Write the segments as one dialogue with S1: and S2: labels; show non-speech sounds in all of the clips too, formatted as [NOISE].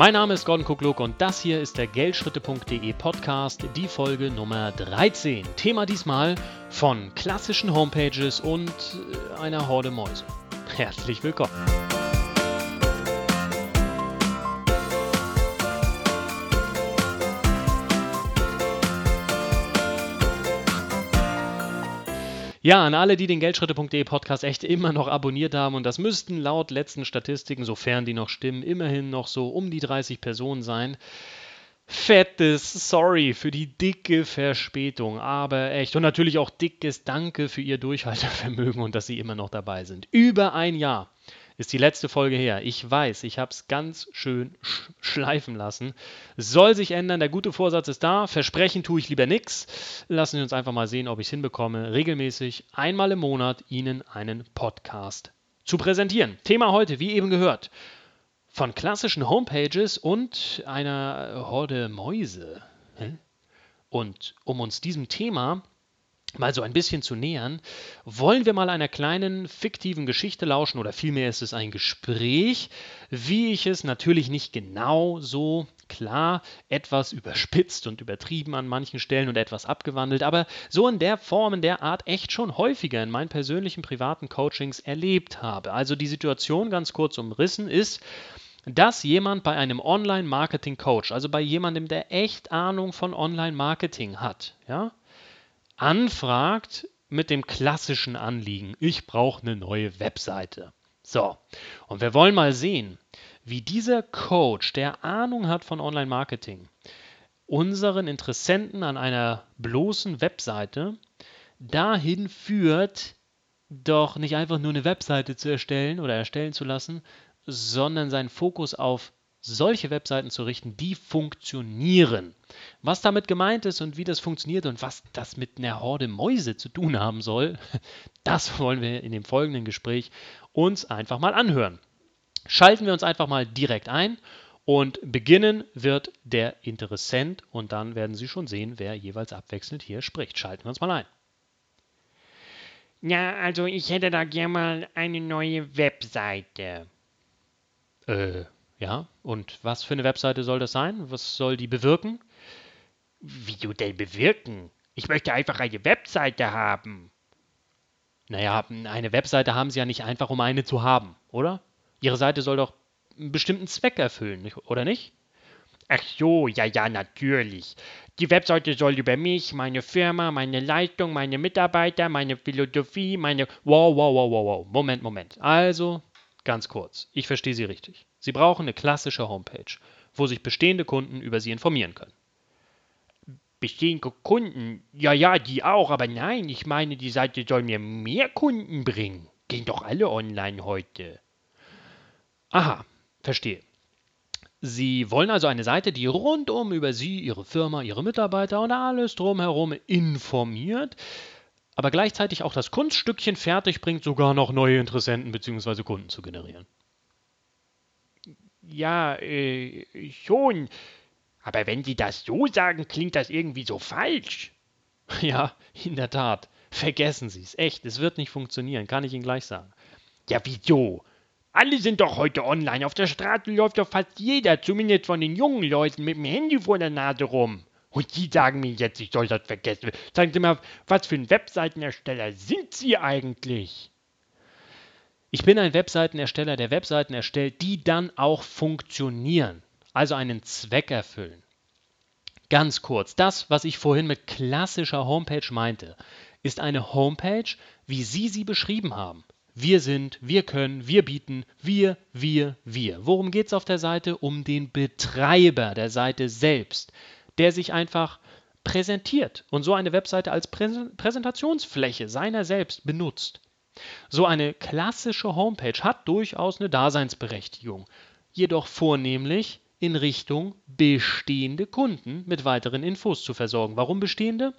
S1: Mein Name ist Gordon Kukluk und das hier ist der Geldschritte.de Podcast, die Folge Nummer 13. Thema diesmal von klassischen Homepages und äh, einer Horde Mäuse. Herzlich willkommen. Ja, an alle, die den Geldschritte.de Podcast echt immer noch abonniert haben, und das müssten laut letzten Statistiken, sofern die noch stimmen, immerhin noch so um die 30 Personen sein. Fettes Sorry für die dicke Verspätung, aber echt. Und natürlich auch dickes Danke für Ihr Durchhaltevermögen und dass Sie immer noch dabei sind. Über ein Jahr ist die letzte Folge her. Ich weiß, ich habe es ganz schön sch schleifen lassen. Soll sich ändern. Der gute Vorsatz ist da. Versprechen tue ich lieber nichts. Lassen Sie uns einfach mal sehen, ob ich es hinbekomme, regelmäßig einmal im Monat Ihnen einen Podcast zu präsentieren. Thema heute, wie eben gehört, von klassischen Homepages und einer Horde Mäuse. Und um uns diesem Thema mal so ein bisschen zu nähern, wollen wir mal einer kleinen fiktiven Geschichte lauschen oder vielmehr ist es ein Gespräch, wie ich es natürlich nicht genau so klar, etwas überspitzt und übertrieben an manchen Stellen und etwas abgewandelt, aber so in der Form, in der Art echt schon häufiger in meinen persönlichen privaten Coachings erlebt habe. Also die Situation ganz kurz umrissen ist, dass jemand bei einem Online-Marketing-Coach, also bei jemandem, der echt Ahnung von Online-Marketing hat, ja, anfragt mit dem klassischen Anliegen, ich brauche eine neue Webseite. So, und wir wollen mal sehen, wie dieser Coach, der Ahnung hat von Online-Marketing, unseren Interessenten an einer bloßen Webseite dahin führt, doch nicht einfach nur eine Webseite zu erstellen oder erstellen zu lassen, sondern seinen Fokus auf solche Webseiten zu richten, die funktionieren. Was damit gemeint ist und wie das funktioniert und was das mit einer Horde Mäuse zu tun haben soll, [LAUGHS] das wollen wir in dem folgenden Gespräch uns einfach mal anhören. Schalten wir uns einfach mal direkt ein und beginnen wird der Interessent und dann werden Sie schon sehen, wer jeweils abwechselnd hier spricht. Schalten wir uns mal ein.
S2: Ja, also ich hätte da gerne mal eine neue Webseite.
S1: Äh, ja, und was für eine Webseite soll das sein? Was soll die bewirken?
S2: Wie du denn bewirken? Ich möchte einfach eine Webseite haben.
S1: Naja, eine Webseite haben sie ja nicht einfach, um eine zu haben, oder? Ihre Seite soll doch einen bestimmten Zweck erfüllen, oder nicht?
S2: Ach so, ja, ja, natürlich. Die Webseite soll über mich, meine Firma, meine Leistung, meine Mitarbeiter, meine Philosophie, meine.
S1: Wow, wow, wow, wow, wow. Moment, Moment. Also, ganz kurz. Ich verstehe Sie richtig. Sie brauchen eine klassische Homepage, wo sich bestehende Kunden über Sie informieren können.
S2: Bestehende Kunden? Ja, ja, die auch, aber nein, ich meine, die Seite soll mir mehr Kunden bringen. Gehen doch alle online heute.
S1: Aha, verstehe. Sie wollen also eine Seite, die rundum über Sie, Ihre Firma, Ihre Mitarbeiter und alles drumherum informiert, aber gleichzeitig auch das Kunststückchen fertig bringt, sogar noch neue Interessenten bzw. Kunden zu generieren.
S2: Ja, äh, schon. Aber wenn Sie das so sagen, klingt das irgendwie so falsch. [LAUGHS]
S1: Ja, in der Tat. Vergessen Sie es. Echt, es wird nicht funktionieren, kann ich Ihnen gleich sagen.
S2: Ja, wieso? Alle sind doch heute online. Auf der Straße läuft doch fast jeder, zumindest von den jungen Leuten, mit dem Handy vor der Nase rum. Und die sagen mir jetzt, ich soll das vergessen. Sagen Sie mal, was für ein Webseitenersteller sind Sie eigentlich?
S1: Ich bin ein Webseitenersteller, der Webseiten erstellt, die dann auch funktionieren, also einen Zweck erfüllen. Ganz kurz, das, was ich vorhin mit klassischer Homepage meinte, ist eine Homepage, wie Sie sie beschrieben haben. Wir sind, wir können, wir bieten, wir, wir, wir. Worum geht es auf der Seite? Um den Betreiber der Seite selbst, der sich einfach präsentiert und so eine Webseite als Präsentationsfläche seiner selbst benutzt. So eine klassische Homepage hat durchaus eine Daseinsberechtigung, jedoch vornehmlich in Richtung bestehende Kunden mit weiteren Infos zu versorgen. Warum bestehende?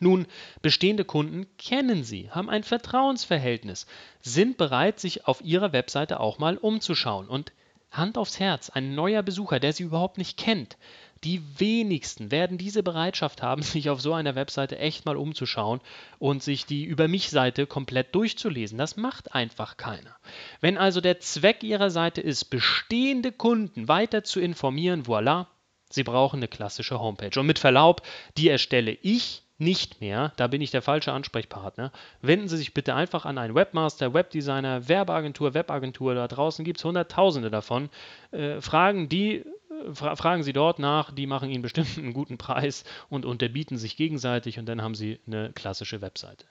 S1: Nun, bestehende Kunden kennen Sie, haben ein Vertrauensverhältnis, sind bereit, sich auf Ihrer Webseite auch mal umzuschauen. Und Hand aufs Herz, ein neuer Besucher, der Sie überhaupt nicht kennt, Die wenigsten werden diese Bereitschaft haben, [LAUGHS] sich auf so einer Webseite echt mal umzuschauen und sich die Über mich-Seite komplett durchzulesen. Das macht einfach keiner. Wenn also der Zweck Ihrer Seite ist, bestehende Kunden weiter zu informieren, voilà, Sie brauchen eine klassische Homepage. Und mit Verlaub, die erstelle ich nicht mehr, da bin ich der falsche Ansprechpartner. Wenden Sie sich bitte einfach an einen Webmaster, Webdesigner, Werbeagentur, Webagentur. Da draußen gibt es Hunderttausende davon. Äh, fragen die fra fragen Sie dort nach, die machen Ihnen bestimmt einen guten Preis und unterbieten sich gegenseitig und dann haben Sie eine klassische Webseite.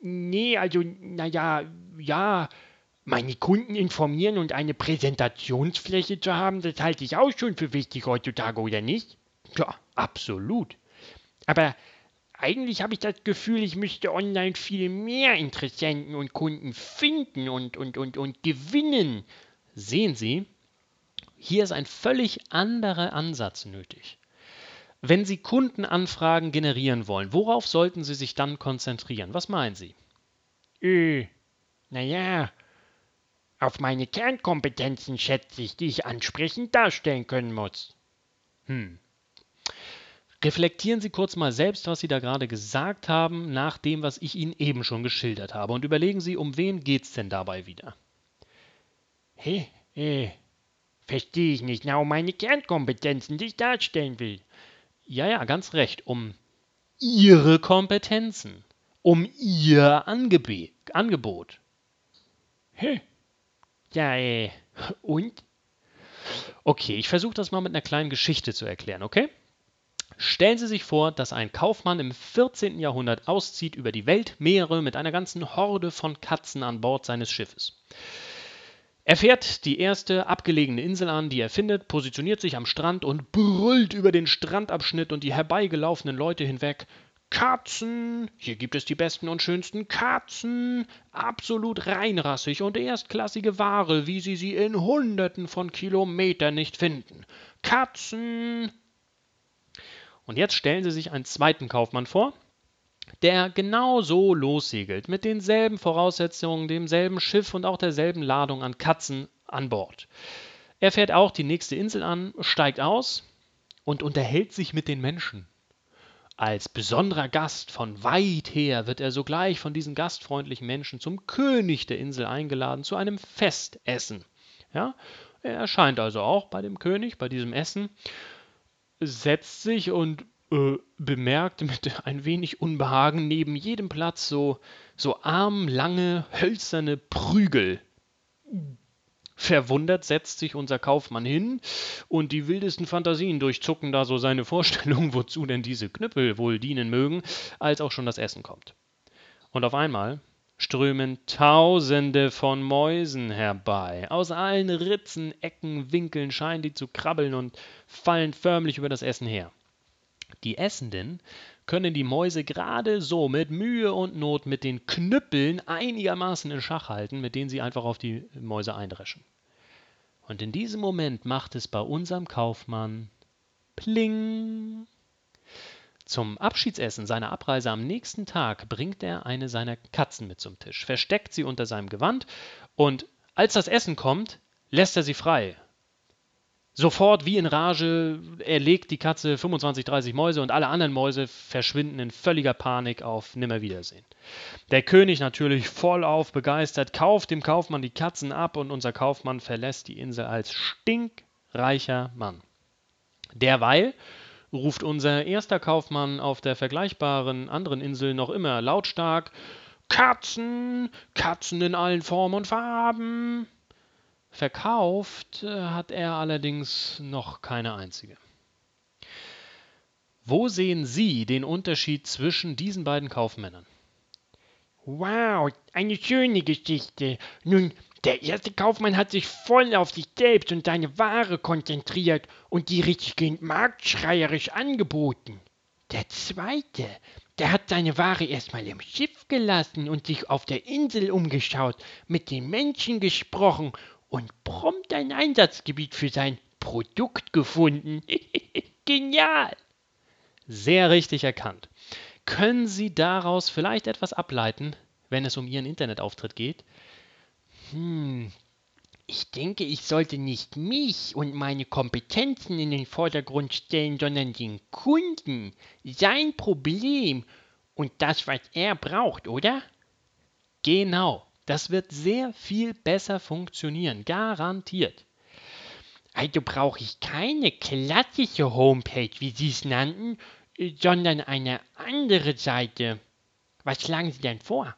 S2: Nee, also, naja, ja, meine Kunden informieren und eine Präsentationsfläche zu haben, das halte ich auch schon für wichtig heutzutage, oder nicht?
S1: Ja, absolut.
S2: Aber eigentlich habe ich das Gefühl, ich müsste online viel mehr Interessenten und Kunden finden und, und, und, und gewinnen.
S1: Sehen Sie, hier ist ein völlig anderer Ansatz nötig. Wenn Sie Kundenanfragen generieren wollen, worauf sollten Sie sich dann konzentrieren? Was meinen Sie?
S2: Äh, naja, auf meine Kernkompetenzen schätze ich, die ich ansprechend darstellen können muss.
S1: Hm. Reflektieren Sie kurz mal selbst, was Sie da gerade gesagt haben, nach dem, was ich Ihnen eben schon geschildert habe, und überlegen Sie, um wen geht's denn dabei wieder?
S2: Hä? Hey, äh, Verstehe ich nicht. Na, um meine Kernkompetenzen, die ich darstellen will.
S1: Ja, ja, ganz recht. Um Ihre Kompetenzen. Um Ihr Angebe Angebot.
S2: Hä? Ja, äh, und?
S1: Okay, ich versuche das mal mit einer kleinen Geschichte zu erklären, okay? Stellen Sie sich vor, dass ein Kaufmann im 14. Jahrhundert auszieht über die Weltmeere mit einer ganzen Horde von Katzen an Bord seines Schiffes. Er fährt die erste abgelegene Insel an, die er findet, positioniert sich am Strand und brüllt über den Strandabschnitt und die herbeigelaufenen Leute hinweg. Katzen! Hier gibt es die besten und schönsten Katzen! Absolut reinrassig und erstklassige Ware, wie Sie sie in Hunderten von Kilometern nicht finden. Katzen! Und jetzt stellen Sie sich einen zweiten Kaufmann vor, der genau so lossegelt, mit denselben Voraussetzungen, demselben Schiff und auch derselben Ladung an Katzen an Bord. Er fährt auch die nächste Insel an, steigt aus und unterhält sich mit den Menschen. Als besonderer Gast von weit her wird er sogleich von diesen gastfreundlichen Menschen zum König der Insel eingeladen zu einem Festessen. Ja, er erscheint also auch bei dem König, bei diesem Essen, setzt sich und äh, bemerkt mit ein wenig Unbehagen neben jedem Platz so, so armlange, hölzerne Prügel. Verwundert setzt sich unser Kaufmann hin und die wildesten Fantasien durchzucken da so seine Vorstellung, wozu denn diese Knüppel wohl dienen mögen, als auch schon das Essen kommt. Und auf einmal strömen Tausende von Mäusen herbei. Aus allen Ritzen, Ecken, Winkeln scheinen die zu krabbeln und fallen förmlich über das Essen her. Die Essenden können die Mäuse gerade so mit Mühe und Not mit den Knüppeln einigermaßen in Schach halten, mit denen sie einfach auf die Mäuse eindreschen. Und in diesem Moment macht es bei unserem Kaufmann Pling. Zum Abschiedsessen seiner Abreise am nächsten Tag bringt er eine seiner Katzen mit zum Tisch, versteckt sie unter seinem Gewand und als das Essen kommt, lässt er sie frei Sofort wie in Rage erlegt die Katze 25, 30 Mäuse und alle anderen Mäuse verschwinden in völliger Panik auf Nimmerwiedersehen. Der König natürlich vollauf begeistert, kauft dem Kaufmann die Katzen ab und unser Kaufmann verlässt die Insel als stinkreicher Mann. Derweil ruft unser erster Kaufmann auf der vergleichbaren anderen Insel noch immer lautstark Katzen, Katzen in allen Formen und Farben. Verkauft äh, hat er allerdings noch keine einzige. Wo sehen Sie den Unterschied zwischen diesen beiden Kaufmännern?
S2: Wow, eine schöne Geschichte. Nun, der erste Kaufmann hat sich voll auf sich selbst und seine Ware konzentriert und die richtig marktschreierisch angeboten. Der zweite, der hat seine Ware erstmal im Schiff gelassen und sich auf der Insel umgeschaut, mit den Menschen gesprochen und prompt ein Einsatzgebiet für sein Produkt gefunden. [LAUGHS] Genial!
S1: Sehr richtig erkannt. Können Sie daraus vielleicht etwas ableiten, wenn es um Ihren Internetauftritt geht?
S2: Hm, Ich denke, ich sollte nicht mich und meine Kompetenzen in den Vordergrund stellen, sondern den Kunden, sein Problem und das, was er braucht, oder?
S1: Genau, das wird sehr viel besser funktionieren, garantiert.
S2: Also brauche ich keine klassische Homepage, wie Sie es nannten, sondern eine andere Seite. Was schlagen Sie denn vor?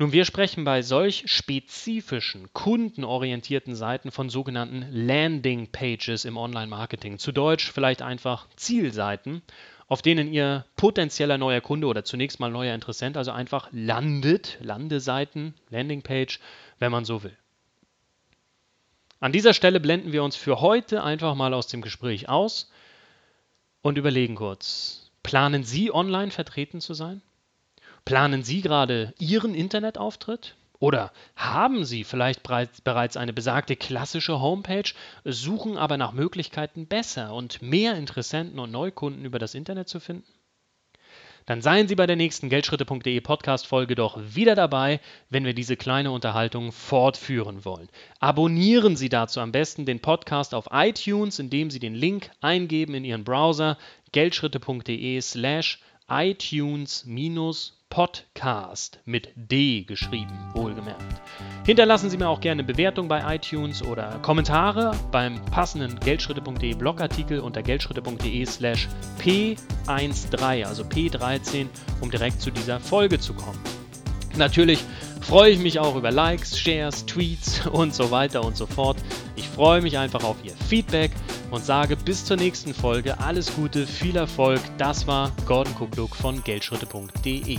S1: Nun, wir sprechen bei solch spezifischen, kundenorientierten Seiten von sogenannten Landing Pages im Online-Marketing. Zu Deutsch vielleicht einfach Zielseiten, auf denen Ihr potenzieller neuer Kunde oder zunächst mal neuer Interessent also einfach landet, Landeseiten, Landing Page, wenn man so will. An dieser Stelle blenden wir uns für heute einfach mal aus dem Gespräch aus und überlegen kurz. Planen Sie online vertreten zu sein? Planen Sie gerade Ihren Internetauftritt? Oder haben Sie vielleicht bereits eine besagte klassische Homepage, suchen aber nach Möglichkeiten besser und mehr Interessenten und Neukunden über das Internet zu finden? Dann seien Sie bei der nächsten Geldschritte.de Podcast-Folge doch wieder dabei, wenn wir diese kleine Unterhaltung fortführen wollen. Abonnieren Sie dazu am besten den Podcast auf iTunes, indem Sie den Link eingeben in Ihren Browser geldschritte.de slash iTunes Podcast mit D geschrieben, wohlgemerkt. Hinterlassen Sie mir auch gerne Bewertung bei iTunes oder Kommentare beim passenden Geldschritte.de Blogartikel unter geldschritte.de slash P13, also P13, um direkt zu dieser Folge zu kommen. Natürlich freue ich mich auch über Likes, Shares, Tweets [LAUGHS] und so weiter und so fort. Ich freue mich einfach auf Ihr Feedback und sage bis zur nächsten Folge alles Gute, viel Erfolg. Das war Gordon Kukluk von Geldschritte.de.